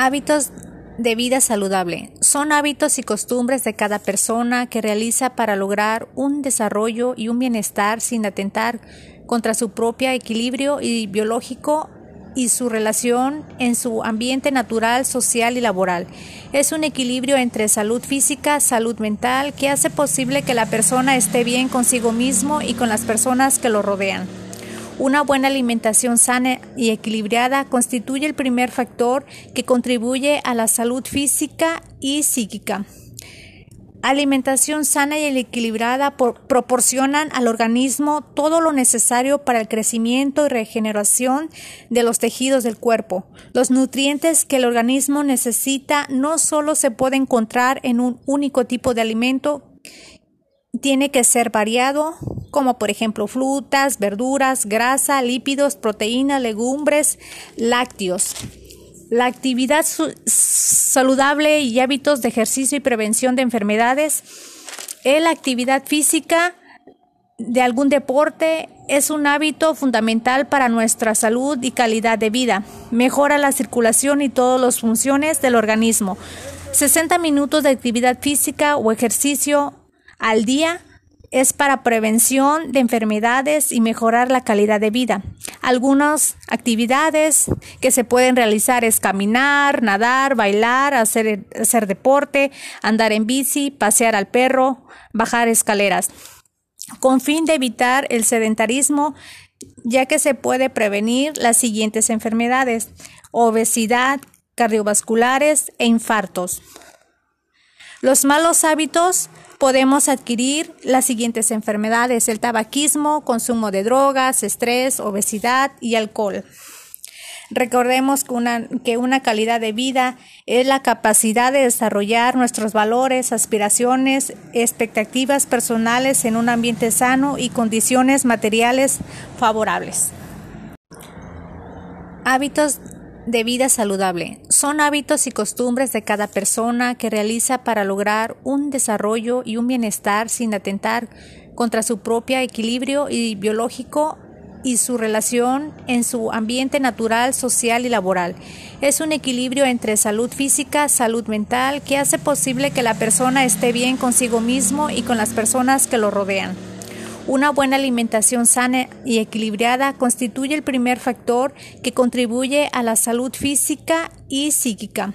Hábitos de vida saludable. Son hábitos y costumbres de cada persona que realiza para lograr un desarrollo y un bienestar sin atentar contra su propio equilibrio y biológico y su relación en su ambiente natural, social y laboral. Es un equilibrio entre salud física, salud mental, que hace posible que la persona esté bien consigo mismo y con las personas que lo rodean. Una buena alimentación sana y equilibrada constituye el primer factor que contribuye a la salud física y psíquica. Alimentación sana y equilibrada proporcionan al organismo todo lo necesario para el crecimiento y regeneración de los tejidos del cuerpo. Los nutrientes que el organismo necesita no solo se pueden encontrar en un único tipo de alimento, tiene que ser variado, como por ejemplo frutas, verduras, grasa, lípidos, proteínas, legumbres, lácteos. La actividad saludable y hábitos de ejercicio y prevención de enfermedades. La actividad física de algún deporte es un hábito fundamental para nuestra salud y calidad de vida. Mejora la circulación y todas las funciones del organismo. 60 minutos de actividad física o ejercicio al día es para prevención de enfermedades y mejorar la calidad de vida. Algunas actividades que se pueden realizar es caminar, nadar, bailar, hacer, hacer deporte, andar en bici, pasear al perro, bajar escaleras, con fin de evitar el sedentarismo, ya que se puede prevenir las siguientes enfermedades, obesidad, cardiovasculares e infartos. Los malos hábitos podemos adquirir las siguientes enfermedades, el tabaquismo, consumo de drogas, estrés, obesidad y alcohol. Recordemos que una, calidad de vida es la capacidad de desarrollar nuestros valores, aspiraciones, expectativas personales en un ambiente sano y condiciones materiales favorables. Hábitos de vida saludable. Son hábitos y costumbres de cada persona que realiza para lograr un desarrollo y un bienestar sin atentar contra su propio equilibrio y biológico y su relación en su ambiente natural, social y laboral. Es un equilibrio entre salud física, salud mental, que hace posible que la persona esté bien consigo mismo y con las personas que lo rodean. Una buena alimentación sana y equilibrada constituye el primer factor que contribuye a la salud física y psíquica.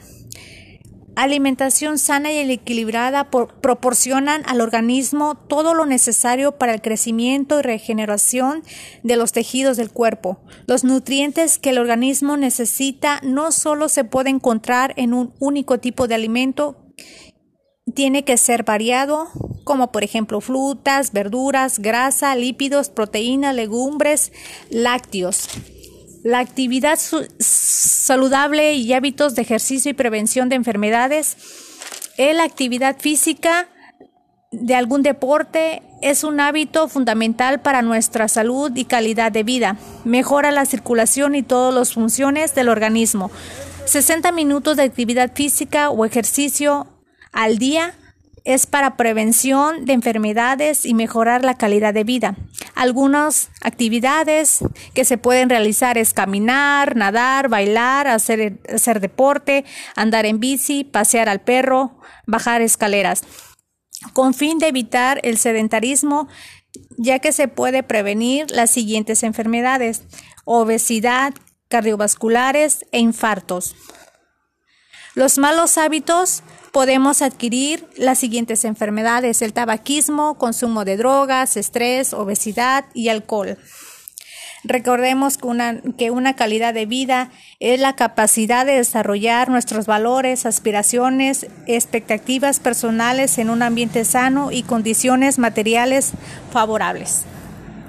Alimentación sana y equilibrada proporcionan al organismo todo lo necesario para el crecimiento y regeneración de los tejidos del cuerpo. Los nutrientes que el organismo necesita no solo se pueden encontrar en un único tipo de alimento, tiene que ser variado, como por ejemplo frutas, verduras, grasa, lípidos, proteínas, legumbres, lácteos. La actividad saludable y hábitos de ejercicio y prevención de enfermedades. La actividad física de algún deporte es un hábito fundamental para nuestra salud y calidad de vida. Mejora la circulación y todas las funciones del organismo. 60 minutos de actividad física o ejercicio al día es para prevención de enfermedades y mejorar la calidad de vida. Algunas actividades que se pueden realizar es caminar, nadar, bailar, hacer, hacer deporte, andar en bici, pasear al perro, bajar escaleras, con fin de evitar el sedentarismo, ya que se puede prevenir las siguientes enfermedades, obesidad, cardiovasculares e infartos. Los malos hábitos podemos adquirir las siguientes enfermedades, el tabaquismo, consumo de drogas, estrés, obesidad y alcohol. Recordemos que una, que una, calidad de vida es la capacidad de desarrollar nuestros valores, aspiraciones, expectativas personales en un ambiente sano y condiciones materiales favorables.